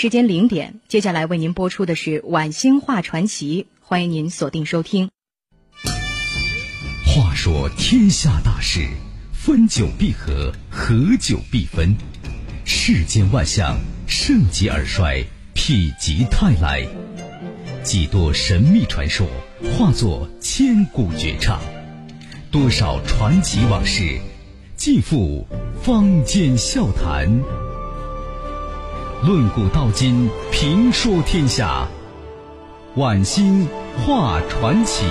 时间零点，接下来为您播出的是《晚星话传奇》，欢迎您锁定收听。话说天下大事，分久必合，合久必分。世间万象，盛极而衰，否极泰来。几多神秘传说，化作千古绝唱；多少传奇往事，尽付坊间笑谈。论古道今，评说天下。晚星画传奇。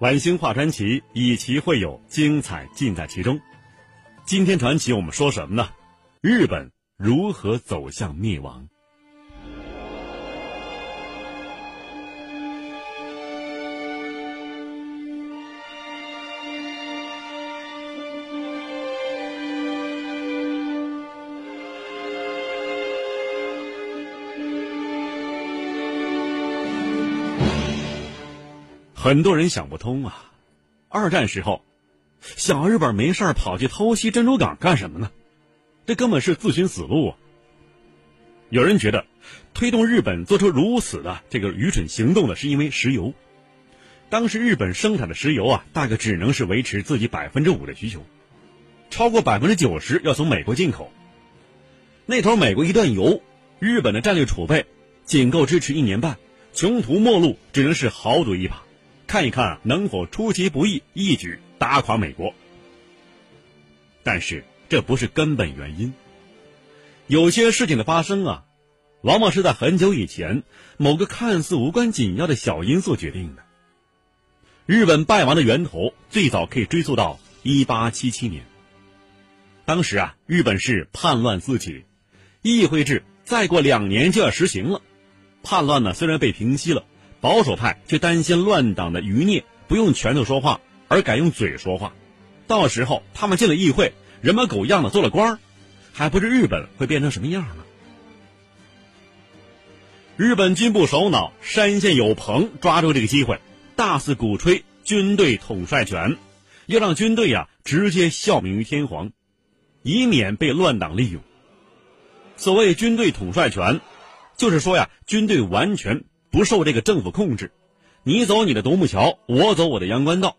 晚星画传奇，以奇会友，精彩尽在其中。今天传奇我们说什么呢？日本如何走向灭亡？很多人想不通啊，二战时候，小日本没事跑去偷袭珍珠港干什么呢？这根本是自寻死路啊！有人觉得，推动日本做出如此的这个愚蠢行动的是因为石油。当时日本生产的石油啊，大概只能是维持自己百分之五的需求，超过百分之九十要从美国进口。那头美国一断油，日本的战略储备仅够支持一年半，穷途末路只能是豪赌一把。看一看能否出其不意，一举打垮美国。但是这不是根本原因。有些事情的发生啊，往往是在很久以前某个看似无关紧要的小因素决定的。日本败亡的源头最早可以追溯到一八七七年。当时啊，日本是叛乱四起，议会制再过两年就要实行了。叛乱呢，虽然被平息了。保守派却担心乱党的余孽不用拳头说话，而改用嘴说话，到时候他们进了议会，人模狗样的做了官还不知日本会变成什么样呢？日本军部首脑山县有朋抓住这个机会，大肆鼓吹军队统帅权，要让军队呀直接效命于天皇，以免被乱党利用。所谓军队统帅权，就是说呀，军队完全。不受这个政府控制，你走你的独木桥，我走我的阳关道，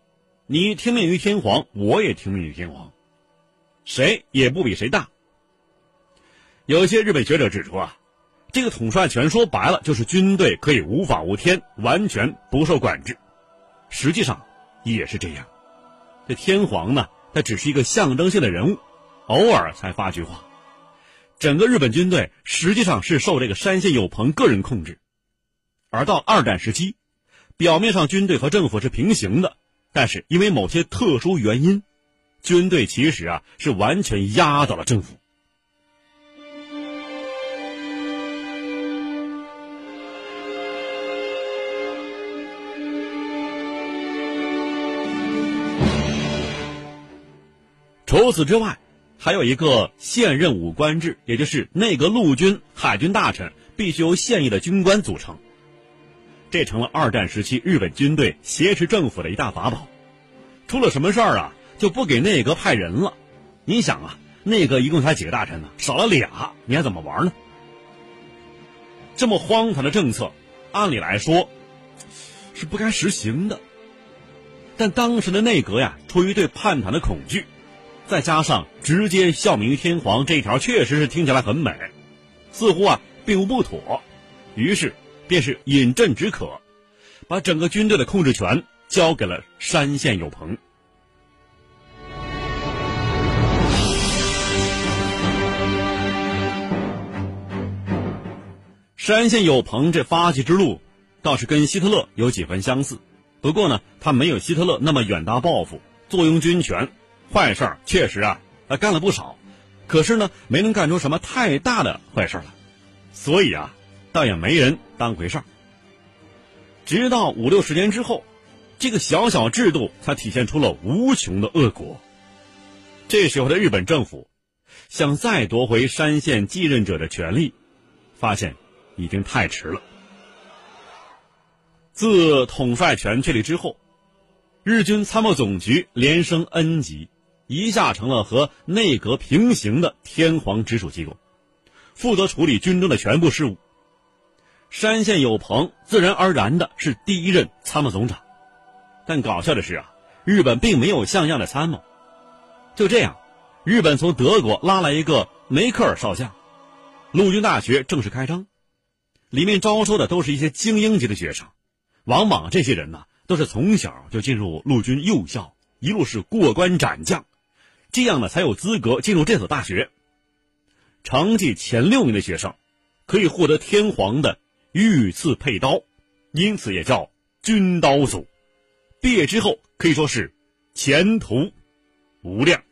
你听命于天皇，我也听命于天皇，谁也不比谁大。有些日本学者指出啊，这个统帅权说白了就是军队可以无法无天，完全不受管制。实际上也是这样，这天皇呢，他只是一个象征性的人物，偶尔才发句话。整个日本军队实际上是受这个山县有朋个人控制。而到二战时期，表面上军队和政府是平行的，但是因为某些特殊原因，军队其实啊是完全压倒了政府。除此之外，还有一个现任武官制，也就是内阁陆军、海军大臣必须由现役的军官组成。这成了二战时期日本军队挟持政府的一大法宝，出了什么事儿啊，就不给内阁派人了。你想啊，内阁一共才几个大臣呢？少了俩，你还怎么玩呢？这么荒唐的政策，按理来说是不该实行的。但当时的内阁呀，出于对叛党的恐惧，再加上直接效命于天皇这一条，确实是听起来很美，似乎啊并无不妥，于是。便是饮鸩止渴，把整个军队的控制权交给了山县有朋。山县有朋这发迹之路，倒是跟希特勒有几分相似，不过呢，他没有希特勒那么远大抱负，坐拥军权，坏事儿确实啊，他干了不少，可是呢，没能干出什么太大的坏事来，所以啊。倒也没人当回事儿。直到五六十年之后，这个小小制度才体现出了无穷的恶果。这时候的日本政府，想再夺回山县继任者的权利，发现已经太迟了。自统帅权确立之后，日军参谋总局连升 N 级，一下成了和内阁平行的天皇直属机构，负责处理军中的全部事务。山县有朋自然而然的是第一任参谋总长，但搞笑的是啊，日本并没有像样的参谋。就这样，日本从德国拉来一个梅克尔少将，陆军大学正式开张，里面招收的都是一些精英级的学生，往往这些人呢都是从小就进入陆军幼校，一路是过关斩将，这样呢才有资格进入这所大学。成绩前六名的学生，可以获得天皇的御赐佩刀，因此也叫军刀组。毕业之后可以说是前途无量。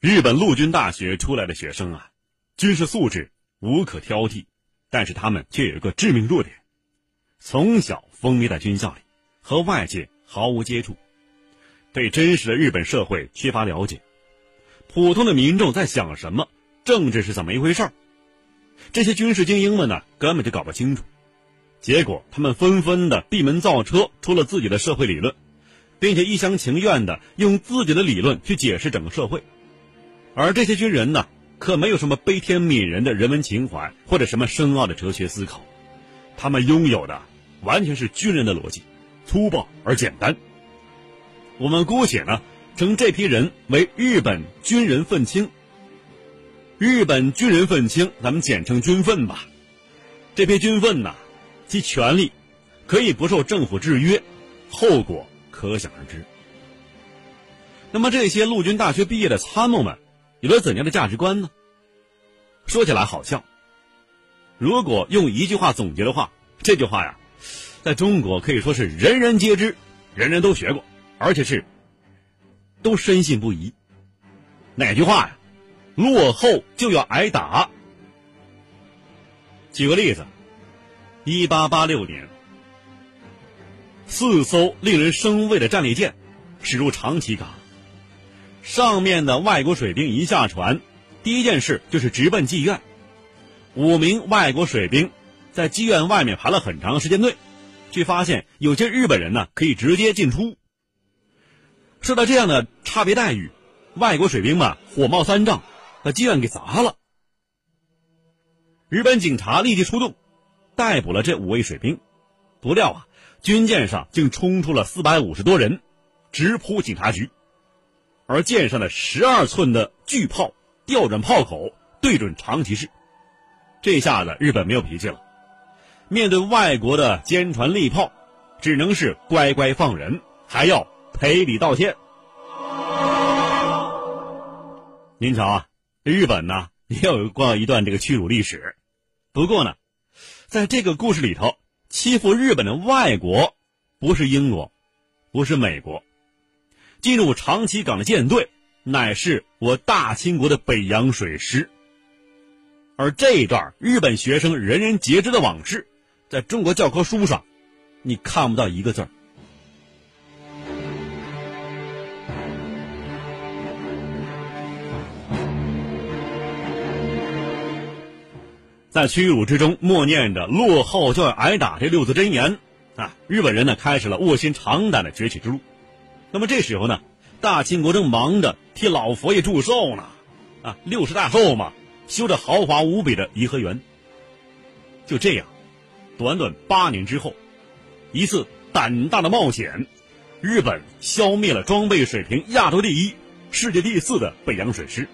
日本陆军大学出来的学生啊，军事素质无可挑剔，但是他们却有一个致命弱点：从小封闭在军校里，和外界毫无接触，对真实的日本社会缺乏了解。普通的民众在想什么，政治是怎么一回事儿，这些军事精英们呢，根本就搞不清楚。结果，他们纷纷的闭门造车，出了自己的社会理论，并且一厢情愿的用自己的理论去解释整个社会。而这些军人呢，可没有什么悲天悯人的人文情怀，或者什么深奥的哲学思考，他们拥有的完全是军人的逻辑，粗暴而简单。我们姑且呢称这批人为日本军人愤青。日本军人愤青，咱们简称军愤吧。这批军愤呐，其权利可以不受政府制约，后果可想而知。那么这些陆军大学毕业的参谋们。有了怎样的价值观呢？说起来好笑。如果用一句话总结的话，这句话呀，在中国可以说是人人皆知，人人都学过，而且是都深信不疑。哪句话呀？落后就要挨打。举个例子，一八八六年，四艘令人生畏的战列舰驶入长崎港。上面的外国水兵一下船，第一件事就是直奔妓院。五名外国水兵在妓院外面排了很长时间队，却发现有些日本人呢可以直接进出。受到这样的差别待遇，外国水兵们火冒三丈，把妓院给砸了。日本警察立即出动，逮捕了这五位水兵。不料啊，军舰上竟冲出了四百五十多人，直扑警察局。而舰上的十二寸的巨炮调转炮口对准长崎市，这下子日本没有脾气了。面对外国的坚船利炮，只能是乖乖放人，还要赔礼道歉。您瞧啊，日本呢也有过一段这个屈辱历史。不过呢，在这个故事里头，欺负日本的外国不是英国，不是美国。进入长崎港的舰队，乃是我大清国的北洋水师。而这一段日本学生人人皆知的往事，在中国教科书上，你看不到一个字儿。在屈辱之中默念着“落后就要挨打”这六字真言，啊，日本人呢开始了卧薪尝胆的崛起之路。那么这时候呢，大清国正忙着替老佛爷祝寿呢，啊，六十大寿嘛，修着豪华无比的颐和园。就这样，短短八年之后，一次胆大的冒险，日本消灭了装备水平亚洲第一、世界第四的北洋水师。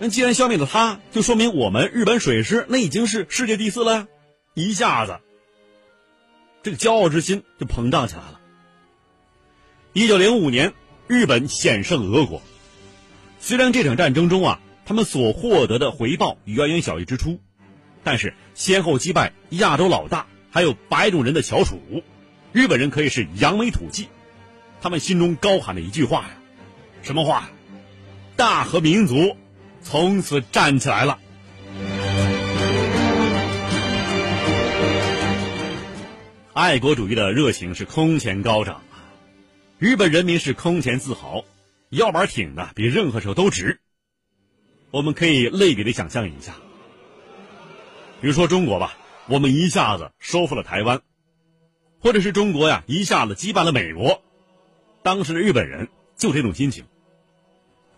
那既然消灭了他，就说明我们日本水师那已经是世界第四了呀！一下子，这个骄傲之心就膨胀起来了。一九零五年，日本险胜俄国。虽然这场战争中啊，他们所获得的回报远远小于支出，但是先后击败亚洲老大，还有白种人的翘楚，日本人可以是扬眉吐气。他们心中高喊的一句话呀，什么话？大和民族从此站起来了。爱国主义的热情是空前高涨啊！日本人民是空前自豪，腰板挺的比任何时候都直。我们可以类比的想象一下，比如说中国吧，我们一下子收复了台湾，或者是中国呀一下子击败了美国，当时的日本人就这种心情。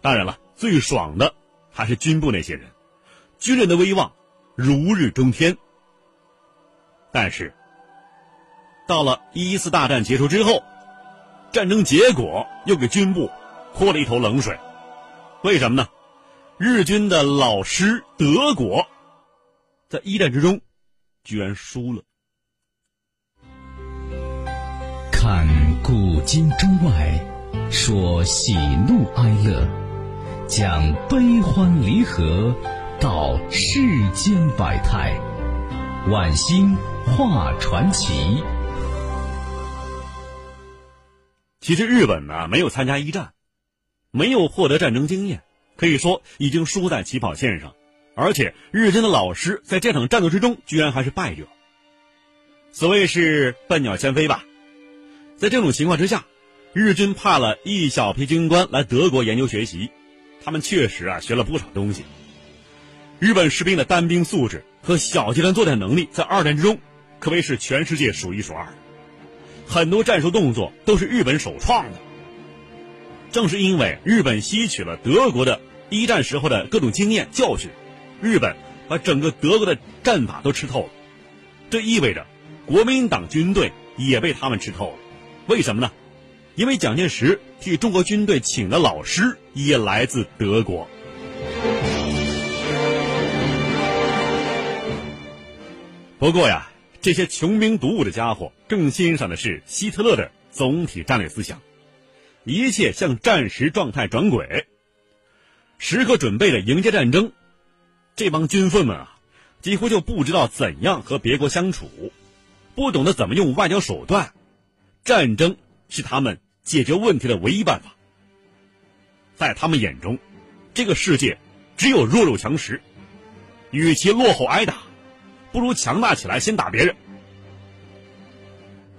当然了，最爽的还是军部那些人，军人的威望如日中天。但是，到了一次大战结束之后，战争结果又给军部泼了一头冷水。为什么呢？日军的老师德国，在一战之中居然输了。看古今中外，说喜怒哀乐，讲悲欢离合，道世间百态，晚星画传奇。其实日本呢没有参加一战，没有获得战争经验，可以说已经输在起跑线上。而且日军的老师在这场战斗之中居然还是败者。所谓是笨鸟先飞吧。在这种情况之下，日军派了一小批军官来德国研究学习，他们确实啊学了不少东西。日本士兵的单兵素质和小集团作战能力在二战之中可谓是全世界数一数二。很多战术动作都是日本首创的。正是因为日本吸取了德国的一战时候的各种经验教训，日本把整个德国的战法都吃透了。这意味着，国民党军队也被他们吃透了。为什么呢？因为蒋介石替中国军队请的老师也来自德国。不过呀。这些穷兵黩武的家伙更欣赏的是希特勒的总体战略思想，一切向战时状态转轨，时刻准备着迎接战争。这帮军粪们啊，几乎就不知道怎样和别国相处，不懂得怎么用外交手段，战争是他们解决问题的唯一办法。在他们眼中，这个世界只有弱肉强食，与其落后挨打。不如强大起来，先打别人。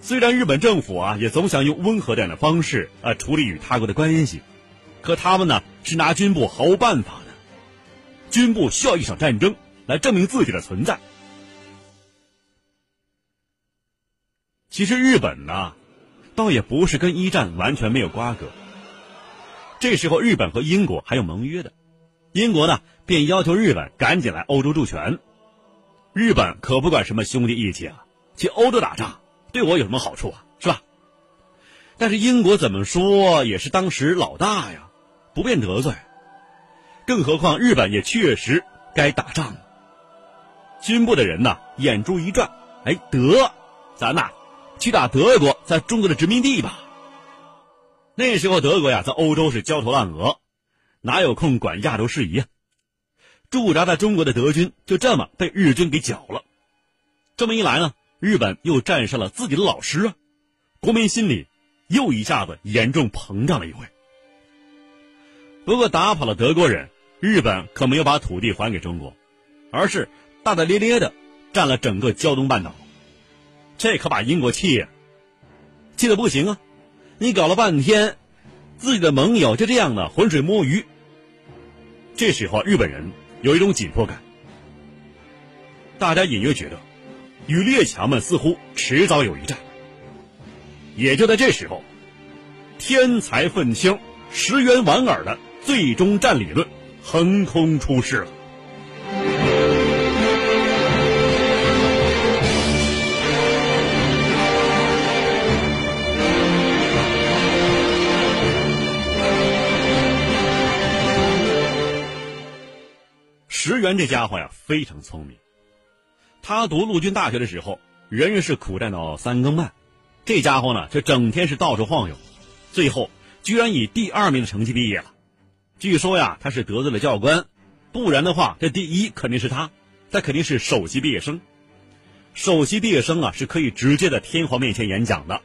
虽然日本政府啊也总想用温和点的方式啊处理与他国的关系，可他们呢是拿军部毫无办法的。军部需要一场战争来证明自己的存在。其实日本呢，倒也不是跟一战完全没有瓜葛。这时候日本和英国还有盟约的，英国呢便要求日本赶紧来欧洲助拳。日本可不管什么兄弟义气啊，去欧洲打仗对我有什么好处啊？是吧？但是英国怎么说也是当时老大呀，不便得罪。更何况日本也确实该打仗了。军部的人呢，眼珠一转，哎，得，咱呐，去打德国在中国的殖民地吧。那时候德国呀，在欧洲是焦头烂额，哪有空管亚洲事宜啊？驻扎在中国的德军就这么被日军给剿了，这么一来呢，日本又战胜了自己的老师啊，国民心里又一下子严重膨胀了一回。不过打跑了德国人，日本可没有把土地还给中国，而是大大咧咧的占了整个胶东半岛，这可把英国气呀，气得不行啊！你搞了半天，自己的盟友就这样的浑水摸鱼。这时候日本人。有一种紧迫感，大家隐约觉得，与列强们似乎迟早有一战。也就在这时候，天才愤青石原莞尔的最终战理论横空出世了。这家伙呀，非常聪明。他读陆军大学的时候，人人是苦战到三更半，这家伙呢，却整天是到处晃悠，最后居然以第二名的成绩毕业了。据说呀，他是得罪了教官，不然的话，这第一肯定是他，他肯定是首席毕业生。首席毕业生啊，是可以直接在天皇面前演讲的。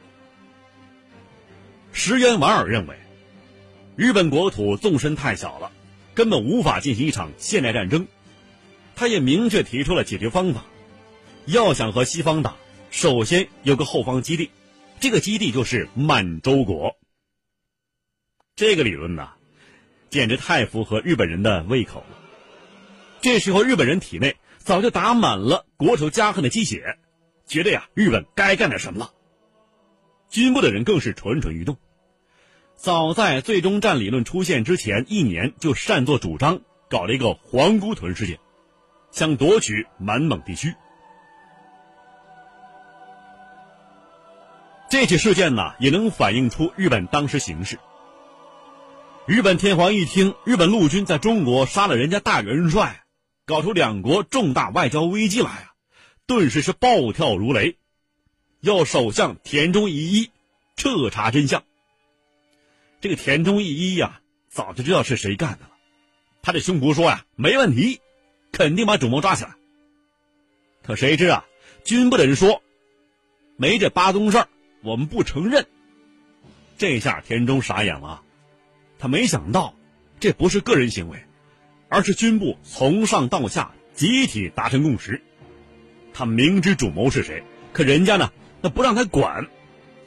石原莞尔认为，日本国土纵深太小了。根本无法进行一场现代战争，他也明确提出了解决方法：要想和西方打，首先有个后方基地，这个基地就是满洲国。这个理论呢，简直太符合日本人的胃口了。这时候，日本人体内早就打满了国仇家恨的鸡血，觉得呀，日本该干点什么了。军部的人更是蠢蠢欲动，早在最终战理论出现之前一年，就擅作主张搞了一个皇姑屯事件，想夺取满蒙地区。这起事件呢，也能反映出日本当时形势。日本天皇一听日本陆军在中国杀了人家大元帅，搞出两国重大外交危机来啊，顿时是暴跳如雷，要首相田中义一彻查真相。这个田中义一呀，早就知道是谁干的了，他这胸脯说呀，没问题，肯定把主谋抓起来。可谁知啊，军部的人说，没这八宗事儿。我们不承认。这下田中傻眼了，他没想到，这不是个人行为，而是军部从上到下集体达成共识。他明知主谋是谁，可人家呢，那不让他管。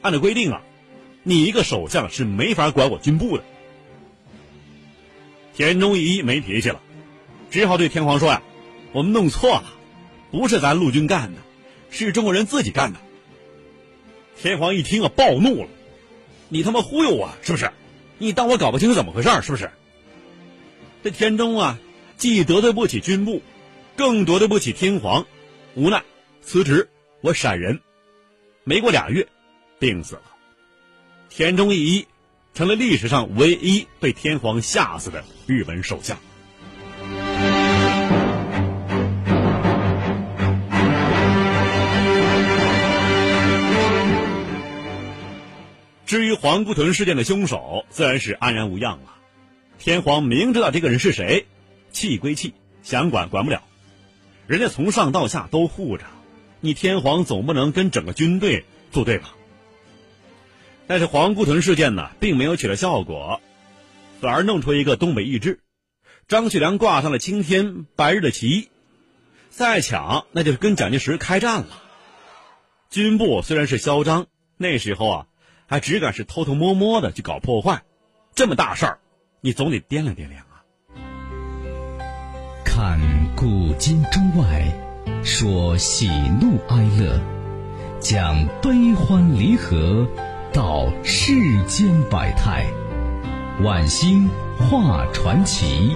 按照规定啊，你一个首相是没法管我军部的。田中一没脾气了，只好对天皇说呀：“我们弄错了，不是咱陆军干的，是中国人自己干的。”天皇一听啊，暴怒了：“你他妈忽悠我是不是？你当我搞不清怎么回事是不是？”这田中啊，既得罪不起军部，更得罪不起天皇，无奈辞职，我闪人。没过俩月，病死了。田中义一成了历史上唯一被天皇吓死的日本首相。至于皇姑屯事件的凶手，自然是安然无恙了。天皇明知道这个人是谁，气归气，想管管不了。人家从上到下都护着，你天皇总不能跟整个军队作对吧？但是皇姑屯事件呢，并没有起到效果，反而弄出一个东北易帜，张学良挂上了青天白日的旗，再抢那就是跟蒋介石开战了。军部虽然是嚣张，那时候啊。还只敢是偷偷摸摸的去搞破坏，这么大事儿，你总得掂量掂量啊！看古今中外，说喜怒哀乐，讲悲欢离合，道世间百态，晚星画传奇。